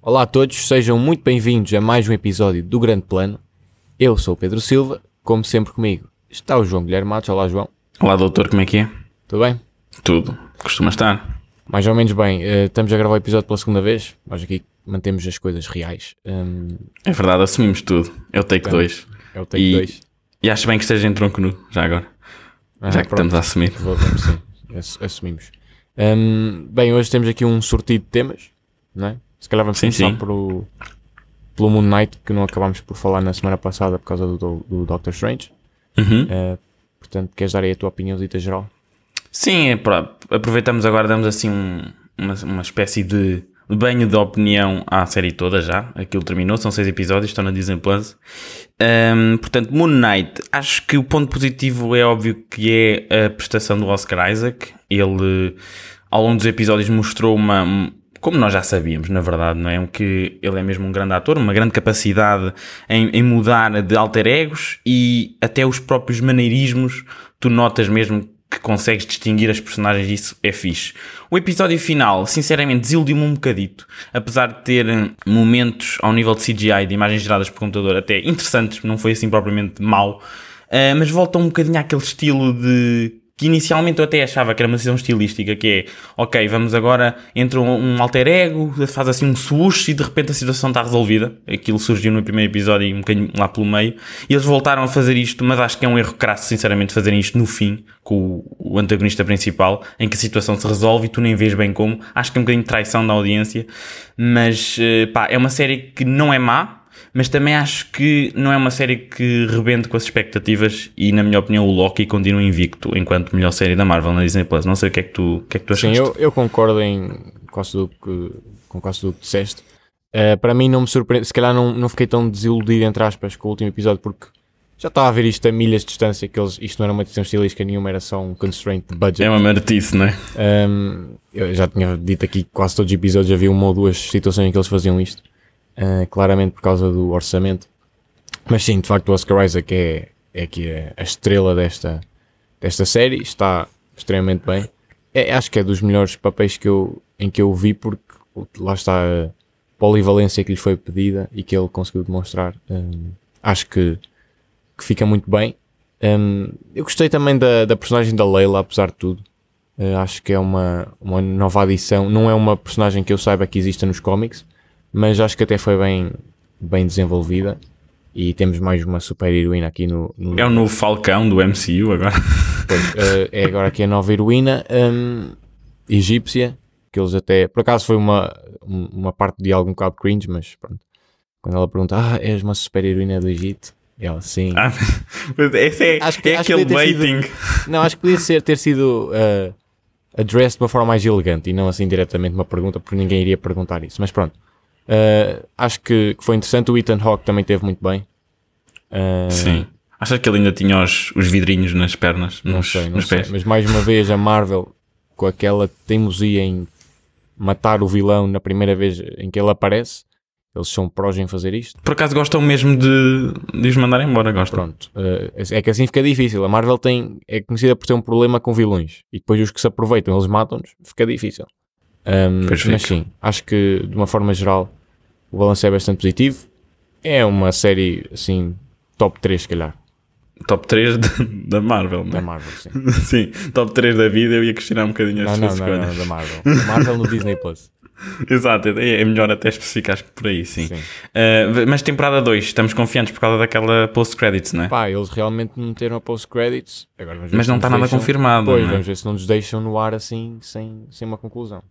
Olá a todos, sejam muito bem-vindos a mais um episódio do Grande Plano. Eu sou o Pedro Silva, como sempre comigo está o João Guilherme Matos. Olá, João. Olá, doutor, como é que é? Tudo bem? Tudo, costuma estar. Mais ou menos bem. Uh, estamos a gravar o episódio pela segunda vez. Nós aqui mantemos as coisas reais. Um... É verdade, assumimos tudo. É o take 2. É o take 2. E, acho bem que esteja em tronco nu, já agora. Ah, já que pronto. estamos a assumir. Vamos sim, assumimos. Um, bem, hoje temos aqui um sortido de temas, não é? Se calhar vamos sim, começar sim. Pelo, pelo Moon Knight, que não acabámos por falar na semana passada por causa do, do, do Doctor Strange. Uhum. Uh, portanto, queres dar aí a tua opinião dita geral? Sim, é, aproveitamos agora, damos assim um, uma, uma espécie de banho de opinião à série toda já. Aquilo terminou, são seis episódios, estão na Disney Plus. Um, portanto, Moon Knight, acho que o ponto positivo é óbvio que é a prestação do Oscar Isaac. Ele, ao longo dos episódios, mostrou uma como nós já sabíamos, na verdade, não é? Que ele é mesmo um grande ator, uma grande capacidade em, em mudar de alter egos e até os próprios maneirismos, tu notas mesmo que consegues distinguir as personagens isso é fixe. O episódio final, sinceramente, desiludiu-me um bocadito, apesar de ter momentos ao nível de CGI, de imagens geradas por computador, até interessantes, não foi assim propriamente mau, uh, mas volta um bocadinho àquele estilo de que inicialmente eu até achava que era uma decisão estilística, que é, ok, vamos agora, entra um, um alter ego, faz assim um swoosh e de repente a situação está resolvida. Aquilo surgiu no primeiro episódio e um bocadinho lá pelo meio. E eles voltaram a fazer isto, mas acho que é um erro crasso, sinceramente, fazerem isto no fim, com o, o antagonista principal, em que a situação se resolve e tu nem vês bem como. Acho que é um bocadinho de traição da audiência, mas, eh, pá, é uma série que não é má, mas também acho que não é uma série que rebente com as expectativas e, na minha opinião, o Loki continua invicto enquanto melhor série da Marvel na Disney Plus. Não sei o que é que tu, o que é que tu achaste. Sim, eu, eu concordo em quase tudo que, com quase que disseste. Uh, para mim não me surpreende, se calhar não, não fiquei tão desiludido, entre aspas, com o último episódio, porque já estava a ver isto a milhas de distância, que eles, isto não era uma decisão estilística nenhuma, era só um constraint de budget. É uma martice, não é? Um, eu já tinha dito aqui que quase todos os episódios havia uma ou duas situações em que eles faziam isto uh, claramente por causa do orçamento. Mas sim, de facto, o Oscar Isaac é, é aqui a, estrela desta, desta série, está extremamente bem. É, acho que é dos melhores papéis que eu, em que eu vi, porque lá está a polivalência que lhe foi pedida e que ele conseguiu demonstrar. Um, acho que, que fica muito bem. Um, eu gostei também da, da personagem da Leila, apesar de tudo. Uh, acho que é uma, uma nova adição. Não é uma personagem que eu saiba que exista nos cómics, mas acho que até foi bem, bem desenvolvida. E temos mais uma super heroína aqui no, no... É o novo Falcão do MCU agora. Pois, uh, é agora aqui a nova heroína um, egípcia, que eles até. Por acaso foi uma, uma parte de algum bocado cringe, mas pronto. Quando ela pergunta, ah, és uma super heroína do Egito? E ela, sim. Ah, esse é, acho que, é aquele baiting. Não, acho que podia ser, ter sido uh, addressed de uma forma mais elegante e não assim diretamente uma pergunta, porque ninguém iria perguntar isso. Mas pronto. Uh, acho que, que, foi interessante. O Ethan Hawke também teve muito bem. Uh, Sim. Achas que ele ainda tinha os, os vidrinhos nas pernas? Não nos, sei, não nos sei. Pés? Mas mais uma vez a Marvel, com aquela teimosia em matar o vilão na primeira vez em que ele aparece, eles são prós em fazer isto. Por acaso gostam mesmo de, de os mandar embora, gostam. Pronto, uh, é que assim fica difícil. A Marvel tem, é conhecida por ter um problema com vilões e depois os que se aproveitam eles matam-nos, fica difícil. Um, mas sim, acho que de uma forma geral o balanço é bastante positivo. É uma série assim, top 3, se calhar. Top 3 de, da Marvel, não é? Da Marvel, sim. sim, top 3 da vida, eu ia questionar um bocadinho as não, não. Não, não, da Marvel. Da Marvel no Disney Plus. Exato, é, é melhor até especificar que por aí, sim. sim. Uh, mas temporada 2, estamos confiantes por causa daquela post-credits, não é? Pá, eles realmente meteram a post-credits. Mas não está nada deixam... confirmado. Pois, é? vamos ver se não nos deixam no ar assim, sem, sem uma conclusão.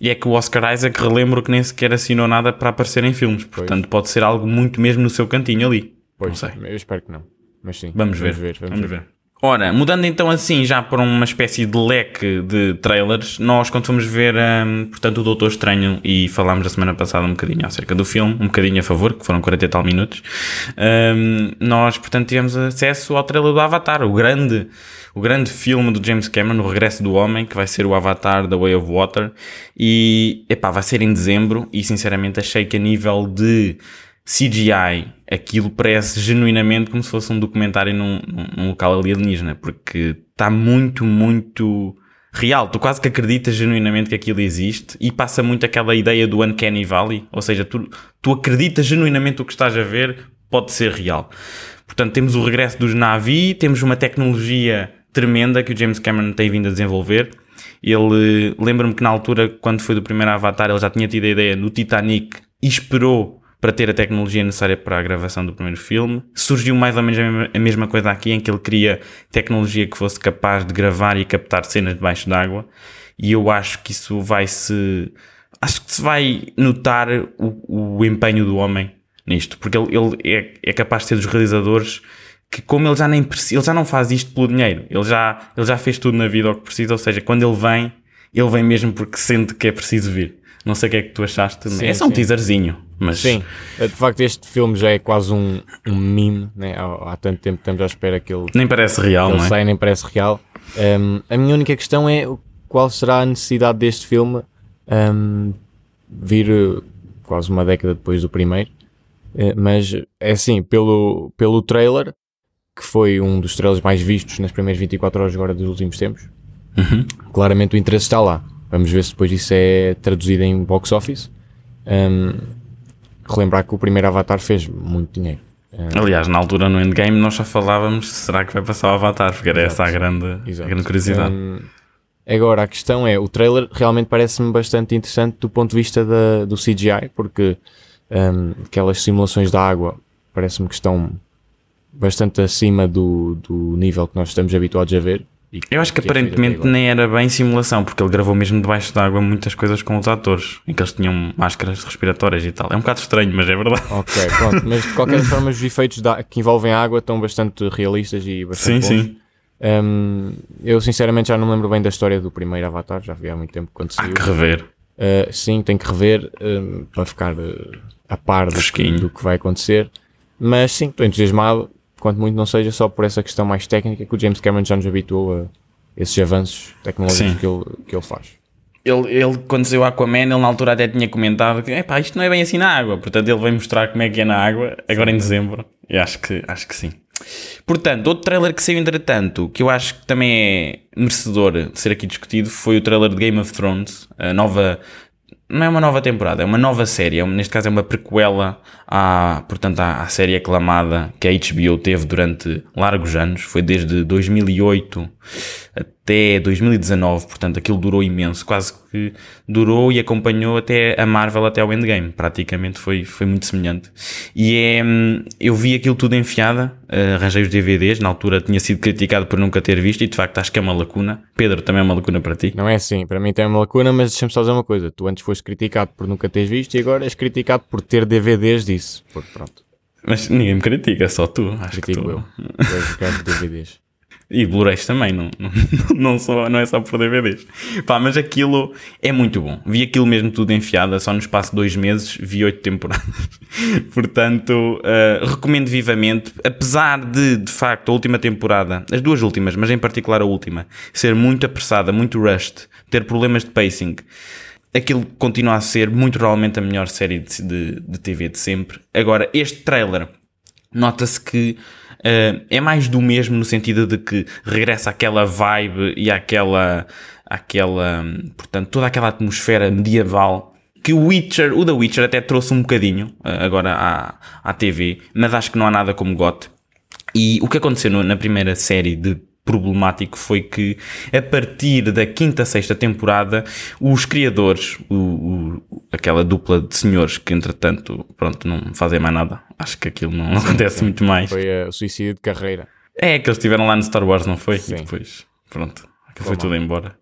E é que o Oscar Isaac, relembro que nem sequer assinou nada para aparecer em filmes. Portanto, pois. pode ser algo muito mesmo no seu cantinho ali. Pois, não sei. Eu espero que não. Mas sim. Vamos, vamos ver. ver. Vamos, vamos ver. ver. Ora, mudando então assim já para uma espécie de leque de trailers, nós quando fomos ver, um, portanto, o Doutor Estranho e falámos a semana passada um bocadinho acerca do filme, um bocadinho a favor, que foram 40 e tal minutos, um, nós, portanto, tivemos acesso ao trailer do Avatar, o grande, o grande filme do James Cameron, o regresso do homem, que vai ser o Avatar The Way of Water, e, epá, vai ser em dezembro, e sinceramente achei que a nível de CGI, aquilo parece genuinamente como se fosse um documentário num, num local alienígena, porque está muito, muito real. Tu quase que acreditas genuinamente que aquilo existe e passa muito aquela ideia do Uncanny Valley, ou seja, tu, tu acreditas genuinamente o que estás a ver pode ser real. Portanto, temos o regresso dos Navi, temos uma tecnologia tremenda que o James Cameron tem vindo a desenvolver. Ele, lembro-me que na altura, quando foi do primeiro Avatar, ele já tinha tido a ideia no Titanic e esperou para ter a tecnologia necessária para a gravação do primeiro filme. Surgiu mais ou menos a mesma coisa aqui, em que ele queria tecnologia que fosse capaz de gravar e captar cenas debaixo d'água. E eu acho que isso vai se. Acho que se vai notar o, o empenho do homem nisto, porque ele, ele é, é capaz de ser dos realizadores que como ele já nem ele já não faz isto pelo dinheiro, ele já, ele já fez tudo na vida o que precisa, ou seja, quando ele vem, ele vem mesmo porque sente que é preciso vir. Não sei o que é que tu achaste, sim, é só um teaserzinho, mas... Sim, de facto este filme já é quase um, um meme, né? há, há tanto tempo que estamos à espera que ele... Nem parece real, não é? Sai, nem parece real. Um, a minha única questão é qual será a necessidade deste filme um, vir uh, quase uma década depois do primeiro, uh, mas é assim, pelo, pelo trailer que foi um dos trailers mais vistos nas primeiras 24 horas agora dos últimos tempos. Uhum. Claramente o interesse está lá. Vamos ver se depois isso é traduzido em box office. Um, relembrar que o primeiro Avatar fez muito dinheiro. Um, Aliás, na altura no Endgame nós já falávamos será que vai passar o Avatar, porque era essa a grande, a grande curiosidade. Um, agora, a questão é, o trailer realmente parece-me bastante interessante do ponto de vista da, do CGI, porque aquelas simulações da água parece-me que estão bastante acima do, do nível que nós estamos habituados a ver. Eu acho que, aparentemente nem era bem simulação, porque ele gravou mesmo debaixo d'água muitas coisas com os atores, em que eles tinham máscaras respiratórias e tal. É um bocado estranho, mas é verdade. Ok, pronto. Mas de qualquer forma, os efeitos da, que envolvem água estão bastante realistas e bastante sim, bons. Sim. Um, eu sinceramente já não me lembro bem da história do primeiro Avatar, já vi há muito tempo quando saiu. Há que rever. Uh, sim, tem que rever um, para ficar uh, a par do que, do que vai acontecer. Mas sim, estou entusiasmado quanto muito não seja só por essa questão mais técnica que o James Cameron já nos habituou a esses avanços tecnológicos que ele, que ele faz. Ele, ele, quando saiu Aquaman, ele na altura até tinha comentado que isto não é bem assim na água. Portanto, ele vai mostrar como é que é na água agora em dezembro. E acho que, acho que sim. Portanto, outro trailer que saiu entretanto, que eu acho que também é merecedor de ser aqui discutido, foi o trailer de Game of Thrones, a nova não é uma nova temporada, é uma nova série. É neste caso é uma prequela à, portanto, à, à, série aclamada que a HBO teve durante largos anos. Foi desde 2008 até 2019, portanto aquilo durou imenso, quase que durou e acompanhou até a Marvel até o Endgame, praticamente foi, foi muito semelhante. E é, hum, eu vi aquilo tudo enfiada, uh, arranjei os DVDs, na altura tinha sido criticado por nunca ter visto e de facto acho que é uma lacuna. Pedro, também é uma lacuna para ti? Não é assim, para mim tem uma lacuna, mas deixa-me só dizer uma coisa, tu antes foste criticado por nunca teres visto e agora és criticado por ter DVDs disso, pronto. Mas ninguém me critica, só tu. Acho Critico que tu... eu. És DVDs. E Blu-rays também, não, não, só, não é só por DVDs. Pá, mas aquilo é muito bom. Vi aquilo mesmo tudo enfiado, só no espaço de dois meses vi oito temporadas. Portanto, uh, recomendo vivamente. Apesar de, de facto, a última temporada, as duas últimas, mas em particular a última, ser muito apressada, muito rushed, ter problemas de pacing, aquilo continua a ser muito provavelmente a melhor série de, de, de TV de sempre. Agora, este trailer, nota-se que Uh, é mais do mesmo no sentido de que regressa aquela vibe e aquela, aquela, portanto, toda aquela atmosfera medieval que o Witcher, o The Witcher até trouxe um bocadinho uh, agora à, à TV, mas acho que não há nada como GOT. E o que aconteceu na primeira série de problemático foi que a partir da quinta, sexta temporada, os criadores, o, o, aquela dupla de senhores que entretanto, pronto, não fazem mais nada. Acho que aquilo não, acontece sim. muito mais. Foi o suicídio de carreira. É, que eles estiveram lá no Star Wars, não foi? Sim. E depois, pronto. Que foi tudo embora.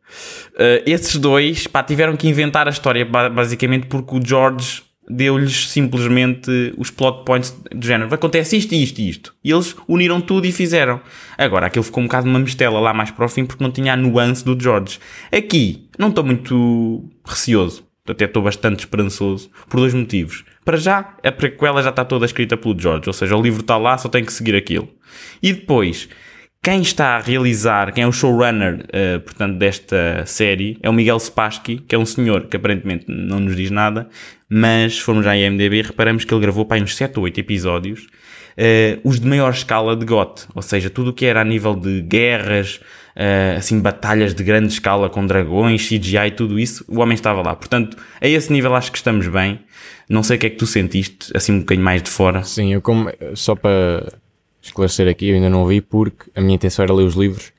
Uh, esses dois, pá, tiveram que inventar a história basicamente porque o George deu-lhes simplesmente os plot points do género. Acontece isto, isto e isto. E eles uniram tudo e fizeram. Agora, aquilo ficou um bocado uma mistela lá mais para o fim porque não tinha a nuance do George. Aqui, não estou muito receoso. Até estou bastante esperançoso por dois motivos. Para já, a prequela já está toda escrita pelo George. Ou seja, o livro está lá, só tem que seguir aquilo. E depois, quem está a realizar, quem é o showrunner, uh, portanto, desta série, é o Miguel Spassky, que é um senhor que aparentemente não nos diz nada, mas se formos à IMDB, reparamos que ele gravou para uns 7 ou 8 episódios, uh, os de maior escala de GOT, ou seja, tudo o que era a nível de guerras, uh, assim, batalhas de grande escala com dragões, CGI, tudo isso, o homem estava lá. Portanto, a esse nível acho que estamos bem. Não sei o que é que tu sentiste, assim um bocadinho mais de fora. Sim, eu como, só para esclarecer aqui, eu ainda não vi porque a minha intenção era ler os livros.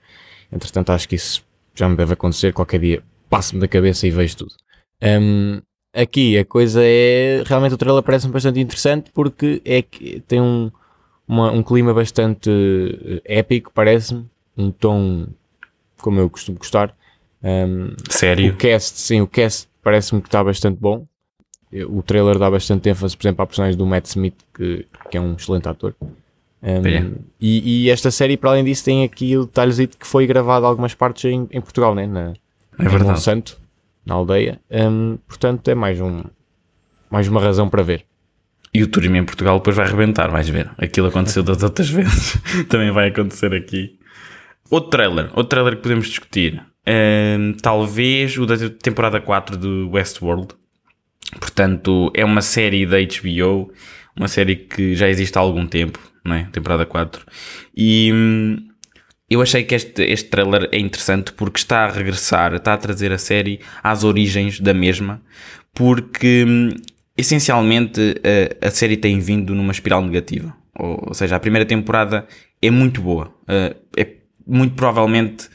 Entretanto, acho que isso já me deve acontecer. Qualquer dia passo-me da cabeça e vejo tudo. Um, aqui a coisa é. Realmente o trailer parece-me bastante interessante porque é que tem um, uma, um clima bastante eh, épico, parece-me. Um tom como eu costumo gostar. Um, Sério? O cast, sim, o cast parece-me que está bastante bom. O trailer dá bastante ênfase, por exemplo, à personagem do Matt Smith, que, que é um excelente ator. Um, e, e, esta série, para além disso, tem aqui o detalhe que foi gravado algumas partes em, em Portugal, né? na, é em Monsanto, na aldeia. Um, portanto, é mais, um, mais uma razão para ver. E o turismo em Portugal depois vai arrebentar, vais ver. Aquilo aconteceu das outras vezes, também vai acontecer aqui. Outro trailer, outro trailer que podemos discutir. Um, talvez o da temporada 4 do Westworld. Portanto, é uma série da HBO, uma série que já existe há algum tempo, não é? Temporada 4. E hum, eu achei que este, este trailer é interessante porque está a regressar, está a trazer a série às origens da mesma, porque hum, essencialmente a, a série tem vindo numa espiral negativa. Ou, ou, seja, a primeira temporada é muito boa. Uh, é muito provavelmente,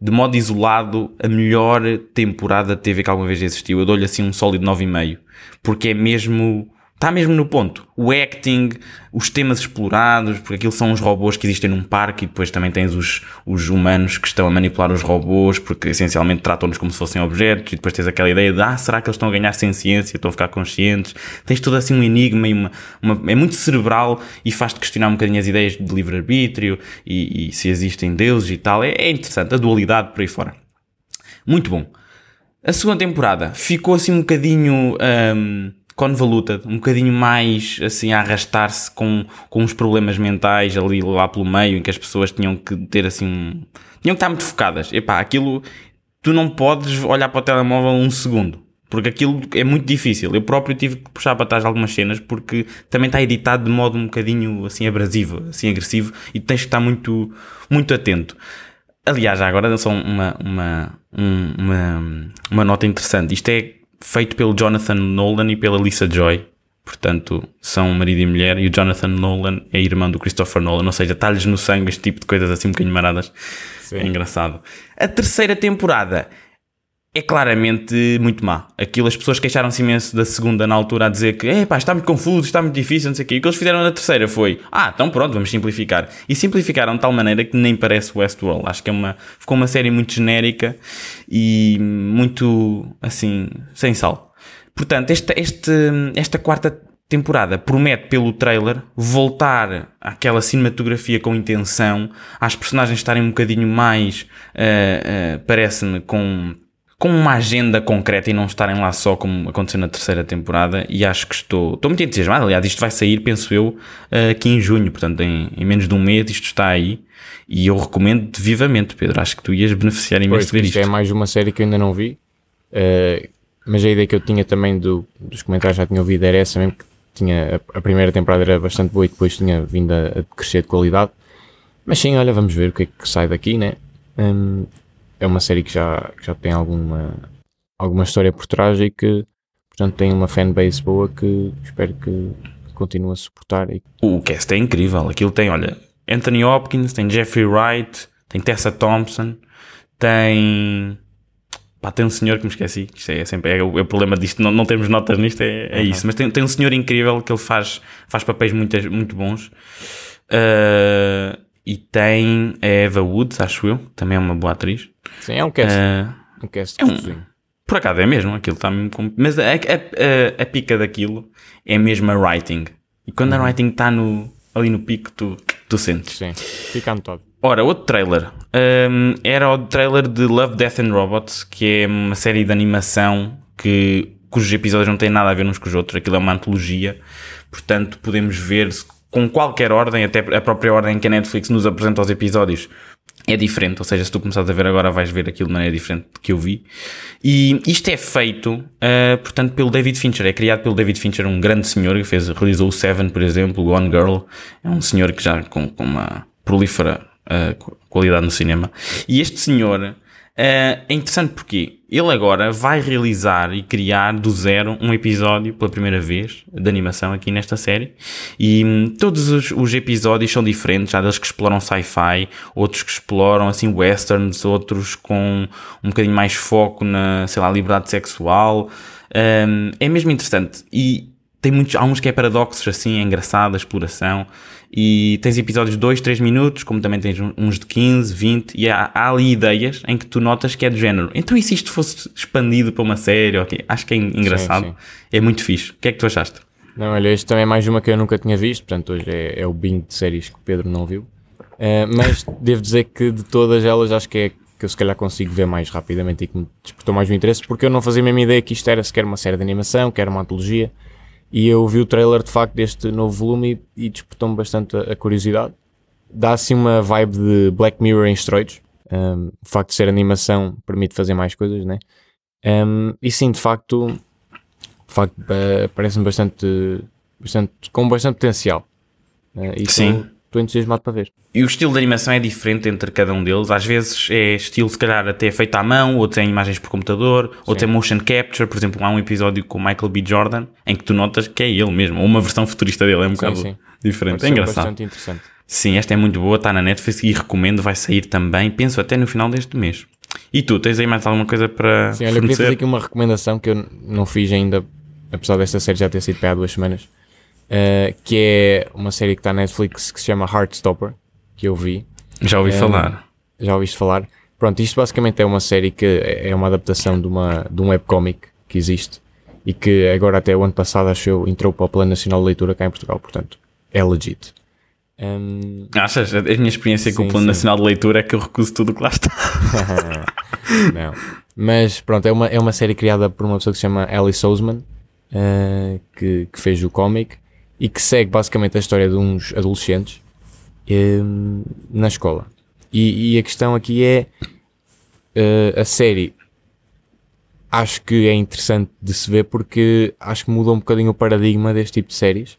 de modo isolado, a melhor temporada de TV que alguma vez existiu. Eu dou-lhe assim um sólido 9,5. Porque é mesmo está mesmo no ponto. O acting, os temas explorados, porque aquilo são os robôs que existem num parque e depois também tens os, os humanos que estão a manipular os robôs, porque essencialmente tratam-nos como se fossem objetos, e depois tens aquela ideia de, ah, será que eles estão a ganhar ciência, estão a ficar conscientes? Tens tudo assim um enigma e uma, uma é muito cerebral e faz-te questionar um bocadinho as ideias de livre-arbítrio e, e, se existem deuses e tal. É, é interessante, a dualidade por aí fora. Muito bom. A segunda temporada ficou assim um bocadinho. Um, convoluted, um bocadinho mais assim a arrastar-se com, com uns problemas mentais ali lá pelo meio, em que as pessoas tinham que ter assim um... tinham que estar muito focadas. Epá, aquilo tu não podes olhar para o telemóvel um segundo. Porque aquilo é muito difícil. Eu próprio tive que puxar para trás algumas cenas porque também está editado de modo um bocadinho assim abrasivo, assim agressivo e tens que estar muito, muito atento. Aliás, agora só uma, uma, uma, uma nota interessante. Isto é feito pelo Jonathan Nolan e pela Lisa Joy. Portanto, são marido e mulher. E o Jonathan Nolan é irmão do Christopher Nolan. Ou seja, está-lhes no sangue este tipo de coisas assim um bocadinho maradas. Sim. É engraçado. A terceira temporada é claramente muito má. Aquilo, as pessoas queixaram-se imenso da segunda na altura a dizer que pá, está muito confuso, está muito difícil, não sei o quê. E o que eles fizeram na terceira foi, ah, então pronto, vamos simplificar. E simplificaram de tal maneira que nem parece Westworld. Acho que é uma, ficou uma série muito genérica e muito, assim, sem sal. Portanto, esta, este, esta quarta temporada promete pelo trailer voltar àquela cinematografia com intenção, às personagens estarem um bocadinho mais, uh, uh, parece-me, com com uma agenda concreta e não estarem lá só como aconteceu na terceira temporada e acho que estou, estou muito entusiasmado, aliás isto vai sair, penso eu, aqui em junho, portanto em, em menos de um mês isto está aí e eu recomendo vivamente, Pedro, acho que tu ias beneficiar imenso de ver isto. é mais uma série que eu ainda não vi, uh, mas a ideia que eu tinha também do, dos comentários já tinha ouvido era essa mesmo, que tinha, a, a primeira temporada era bastante boa e depois tinha vindo a, a crescer de qualidade, mas sim, olha, vamos ver o que é que sai daqui, né? Um, é uma série que já, que já tem alguma, alguma história por trás e que, portanto, tem uma fanbase boa que espero que continue a suportar. O cast é incrível. Aquilo tem, olha, Anthony Hopkins, tem Jeffrey Wright, tem Tessa Thompson, tem. Pá, tem um senhor que me esqueci. Isto é, sempre é o, é o problema disto. Não, não temos notas nisto, é, é uhum. isso. Mas tem, tem um senhor incrível que ele faz, faz papéis muito, muito bons. Uh, e tem a Eva Woods, acho eu, também é uma boa atriz. Sim, é um cast. Uh, um cast é um, Por acaso é mesmo, aquilo está mesmo. Mas a, a, a, a, pica daquilo é mesmo a writing. E quando uhum. a writing está no, ali no pico, tu, tu sentes. Sim, fica anotado. Ora, outro trailer. Um, era o trailer de Love, Death and Robots, que é uma série de animação que, cujos episódios não têm nada a ver uns com os outros. Aquilo é uma antologia. Portanto, podemos ver com qualquer ordem, até a própria ordem que a Netflix nos apresenta os episódios é diferente, ou seja, se tu começares a ver agora vais ver aquilo de maneira diferente do que eu vi. E isto é feito, uh, portanto, pelo David Fincher, é criado pelo David Fincher, um grande senhor que fez, realizou o Seven, por exemplo, Gone Girl, é um senhor que já com, com uma prolífera uh, qualidade no cinema. E este senhor é interessante porque ele agora vai realizar e criar do zero um episódio pela primeira vez de animação aqui nesta série. E hum, todos os, os, episódios são diferentes. Há deles que exploram sci-fi, outros que exploram assim westerns, outros com um bocadinho mais foco na, sei lá, liberdade sexual. Um, é mesmo interessante. E tem muitos, há uns que é paradoxos assim, é engraçado a exploração. E tens episódios de 2, 3 minutos, como também tens uns de 15, 20, e há, há, ali ideias em que tu notas que é do género. Então e se isto fosse expandido para uma série? Okay? Acho que é engraçado. Sim, sim. É muito fixe. O que é que tu achaste? Não, olha, este também é mais uma que eu nunca tinha visto, portanto hoje é, é o bingo de séries que o Pedro não viu. Uh, mas devo dizer que de todas elas acho que é que eu se calhar consigo ver mais rapidamente e que me despertou mais o interesse, porque eu não fazia a mesma ideia que isto era sequer uma série de animação, que era uma antologia. E eu vi o trailer de facto deste novo volume e, e despertou-me bastante a, a, curiosidade. Dá assim uma vibe de Black Mirror em esteroides. Um, o facto de ser animação permite fazer mais coisas, né? Um, e sim, de facto, de facto uh, parece-me bastante, bastante, com bastante potencial. Uh, e sim. Estou entusiasmado para ver. E o estilo de animação é diferente entre cada um deles. Às vezes é estilo, se calhar, até feito à mão, outros é imagens por computador, outros é motion capture. Por exemplo, há um episódio com o Michael B. Jordan em que tu notas que é ele mesmo, ou uma versão futurista dele. É um sim, bocado sim. diferente. é engraçado. bastante interessante. Sim, esta é muito boa, está na Netflix e recomendo, vai sair também, penso até no final deste mês. E tu, tens aí mais alguma coisa para. Sim, olha, eu queria fazer aqui uma recomendação que eu não fiz ainda, apesar desta série já ter sido para há duas semanas uh, que é uma série que está na Netflix que se chama Heartstopper, que eu vi. Já ouvi um, eh, falar. Já ouviste falar? Pronto, isto basicamente é uma série que é uma adaptação de, uma, de um webcomic que existe e que agora até o ano passado acho eu entrou para o Plano Nacional de Leitura cá em Portugal, portanto é legit. Um... Achas? A minha experiência sim, com o Plano sim. Nacional de Leitura é que eu recuso tudo que lá está. Não. Mas pronto, é uma, é uma série criada por uma pessoa que se chama Alice Oseman, uh, que, que fez o cómic e que segue basicamente a história de uns adolescentes um, na escola. E, e, a questão aqui é uh, a série. Acho que é interessante de se ver porque acho que muda um bocadinho o paradigma deste tipo de séries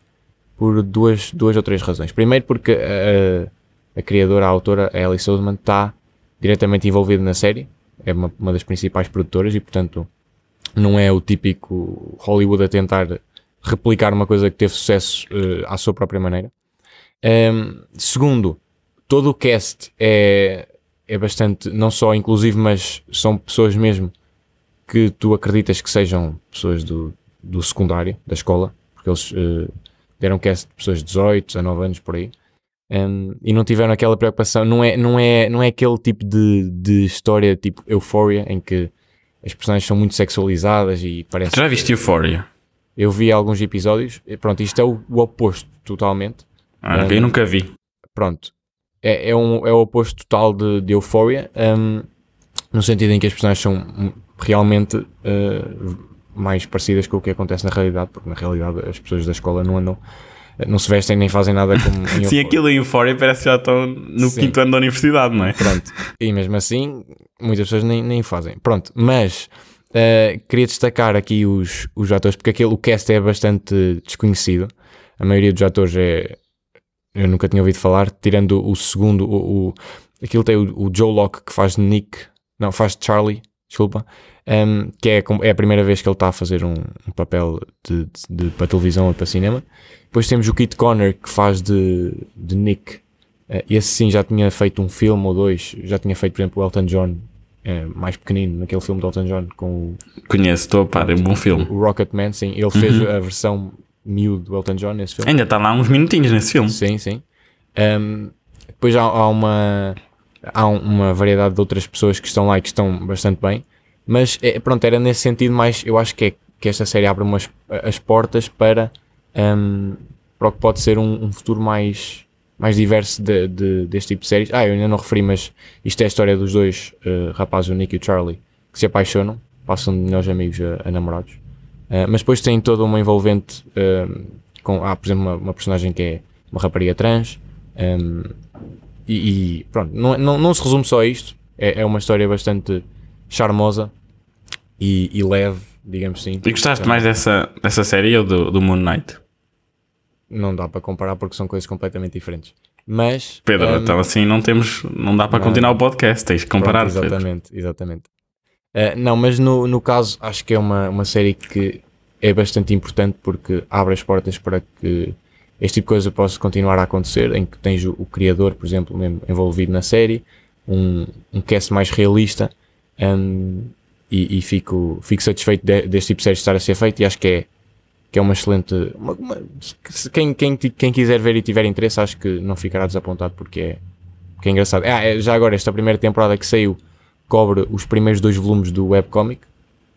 por duas, duas ou três razões. Primeiro, porque a, a criadora, a autora, a Ellie Sousman, está diretamente envolvida na série, é uma, uma das principais produtoras e, portanto, não é o típico Hollywood a tentar replicar uma coisa que teve sucesso uh, à sua própria maneira. Um, segundo, todo o cast é, é bastante, não só inclusive, mas são pessoas mesmo que tu acreditas que sejam pessoas do, do secundário, da escola, porque eles uh, deram cast de pessoas de 18, 19 anos por aí. Um, e não tiveram aquela preocupação, não é, não é, não é aquele tipo de, de história tipo Euphoria em que as personagens são muito sexualizadas e parece. Já viste Euphoria? Eu vi alguns episódios, pronto, isto é o, o oposto totalmente. Ah, um, eu nunca vi. Pronto, é, é, um, é o oposto total de, de Euphoria, um, no sentido em que as personagens são realmente uh, mais parecidas com o que acontece na realidade, porque na realidade as pessoas da escola não andam, não se vestem nem fazem nada como Sim, aquilo em Euphoria parece que já estão no Sim. quinto ano da universidade, não é? Pronto, e mesmo assim muitas pessoas nem, nem fazem. Pronto, mas Uh, queria destacar aqui os, os atores, porque aquele, o cast é bastante desconhecido. A maioria dos atores é. Eu nunca tinha ouvido falar, tirando o segundo, o, o aquilo tem o, o, Joe Locke que faz Nick, não, faz Charlie, desculpa, um, ehm, que é, é a primeira vez que ele está a fazer um, um papel de, de, de, para televisão ou para cinema. Depois temos o Kit Connor que faz de, de Nick. Uh, esse sim já tinha feito um filme ou dois, já tinha feito, por exemplo, o Elton John é, mais pequenino, naquele filme do Elton John com. Conheço, estou a par, é um bom filme. O Rocketman, sim. Ele fez uhum. a versão miúdo do Elton John nesse filme. Ainda está lá uns minutinhos nesse filme. Sim, sim. Depois há, há, uma. Há uma variedade de outras pessoas que estão lá e que estão bastante bem. Mas é, pronto, era nesse sentido mais. Eu acho que é que esta série abre umas, as portas para, para o que pode ser um, um futuro mais mais diverso de, de, deste tipo de séries. Ah, eu ainda não referi, mas isto é a história dos dois uh, rapazes, o Nick e o Charlie, que se apaixonam, passam de melhores amigos a, a namorados. Uh, mas depois tem toda uma envolvente uh, com, ah, por exemplo, uma, uma, personagem que é uma rapariga trans. Um, e, e, pronto, não, não, não, se resume só a isto. É, é uma história bastante charmosa e, e, leve, digamos assim. E gostaste mais dessa, dessa série ou do, do Moon Knight? Não dá para comparar porque são coisas completamente diferentes. Mas. Pedro, um, então assim não temos. Não dá para não, continuar o podcast, tens que comparar. Pronto, exatamente, Pedro. exatamente. Uh, não, mas no, no caso acho que é uma, uma série que é bastante importante porque abre as portas para que este tipo de coisa possa continuar a acontecer, em que tens o, o criador, por exemplo, mesmo envolvido na série, um, um cast mais realista, um, e, e, fico, fico satisfeito de, deste tipo de série estar a ser feito e acho que é, que é uma excelente. Uma, uma, quem, quem, quem quiser ver e tiver interesse, acho que não ficará desapontado porque é, porque é engraçado. Ah, é, já agora, esta primeira temporada que saiu cobre os primeiros dois volumes do webcomic,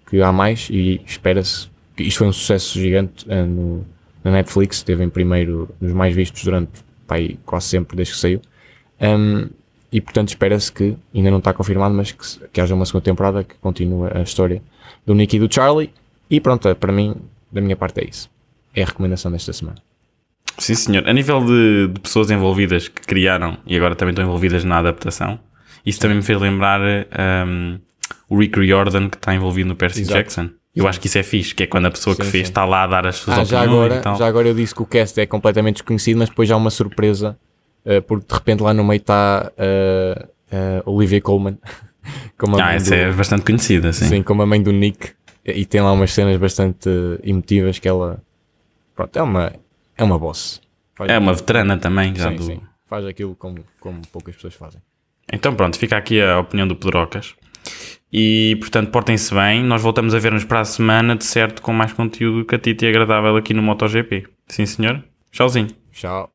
que há mais, e espera-se que isto foi um sucesso gigante uh, no, na Netflix, esteve em primeiro nos mais vistos durante pai, quase sempre desde que saiu. Um, e portanto espera-se que, ainda não está confirmado, mas que, que haja uma segunda temporada que continue a história do Nick e do Charlie. E pronto, para mim, da minha parte é isso. É a recomendação desta semana. Sim, senhor. A nível de, de pessoas envolvidas que criaram e agora também estão envolvidas na adaptação, isso também me fez lembrar um, o Rick Riordan que está envolvido no Percy Exato. Jackson. Eu acho que isso é fixe, que é quando a pessoa sim, que fez sim. está lá a dar as suas ah, opiniões já agora, e tal. Já agora eu disse que o cast é completamente desconhecido, mas depois já há uma surpresa, uh, porque de repente lá no meio está uh, uh, Olivia Colman. como a ah, essa do, é bastante conhecida, sim. Sim, como a mãe do Nick. E tem lá umas cenas bastante emotivas que ela... Pronto, é uma, é uma boss. Faz é uma veterana também, já sim, do... Sim. Faz aquilo como, como poucas pessoas fazem. Então pronto, fica aqui a opinião do Pedrocas. E portanto, portem-se bem. Nós voltamos a ver-nos para a semana, de certo, com mais conteúdo catito e agradável aqui no MotoGP. Sim, senhor? Tchauzinho. Tchau.